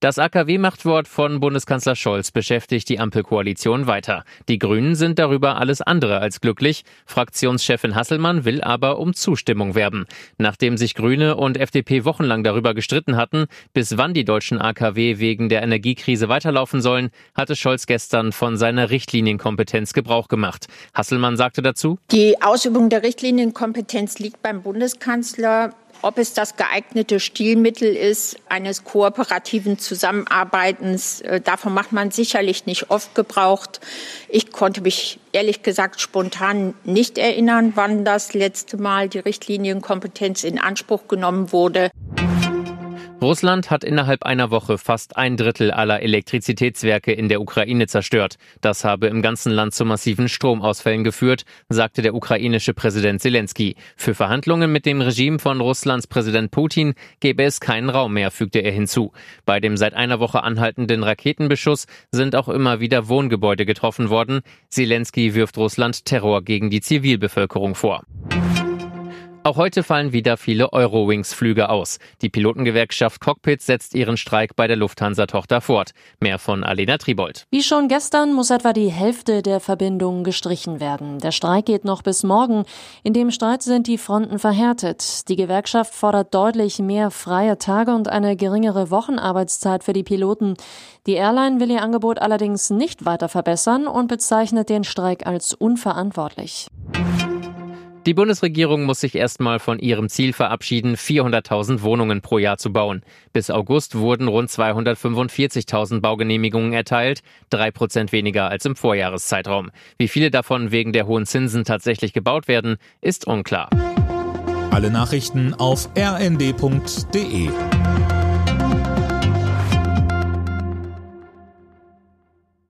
Das AKW-Machtwort von Bundeskanzler Scholz beschäftigt die Ampelkoalition weiter. Die Grünen sind darüber alles andere als glücklich. Fraktionschefin Hasselmann will aber um Zustimmung werben. Nachdem sich Grüne und FDP wochenlang darüber gestritten hatten, bis wann die deutschen AKW wegen der Energiekrise weiterlaufen sollen, hatte Scholz gestern von seiner Richtlinienkompetenz Gebrauch gemacht. Hasselmann sagte dazu, Die Ausübung der Richtlinienkompetenz liegt beim Bundeskanzler. Ob es das geeignete Stilmittel ist eines kooperativen Zusammenarbeitens, äh, davon macht man sicherlich nicht oft gebraucht. Ich konnte mich ehrlich gesagt spontan nicht erinnern, wann das letzte Mal die Richtlinienkompetenz in Anspruch genommen wurde. Russland hat innerhalb einer Woche fast ein Drittel aller Elektrizitätswerke in der Ukraine zerstört. Das habe im ganzen Land zu massiven Stromausfällen geführt, sagte der ukrainische Präsident Zelensky. Für Verhandlungen mit dem Regime von Russlands Präsident Putin gebe es keinen Raum mehr, fügte er hinzu. Bei dem seit einer Woche anhaltenden Raketenbeschuss sind auch immer wieder Wohngebäude getroffen worden. Zelensky wirft Russland Terror gegen die Zivilbevölkerung vor. Auch heute fallen wieder viele Eurowings-Flüge aus. Die Pilotengewerkschaft Cockpit setzt ihren Streik bei der Lufthansa-Tochter fort. Mehr von Alena Tribold. Wie schon gestern muss etwa die Hälfte der Verbindungen gestrichen werden. Der Streik geht noch bis morgen. In dem Streit sind die Fronten verhärtet. Die Gewerkschaft fordert deutlich mehr freie Tage und eine geringere Wochenarbeitszeit für die Piloten. Die Airline will ihr Angebot allerdings nicht weiter verbessern und bezeichnet den Streik als unverantwortlich. Die Bundesregierung muss sich erstmal von ihrem Ziel verabschieden, 400.000 Wohnungen pro Jahr zu bauen. Bis August wurden rund 245.000 Baugenehmigungen erteilt, drei Prozent weniger als im Vorjahreszeitraum. Wie viele davon wegen der hohen Zinsen tatsächlich gebaut werden, ist unklar. Alle Nachrichten auf rnd.de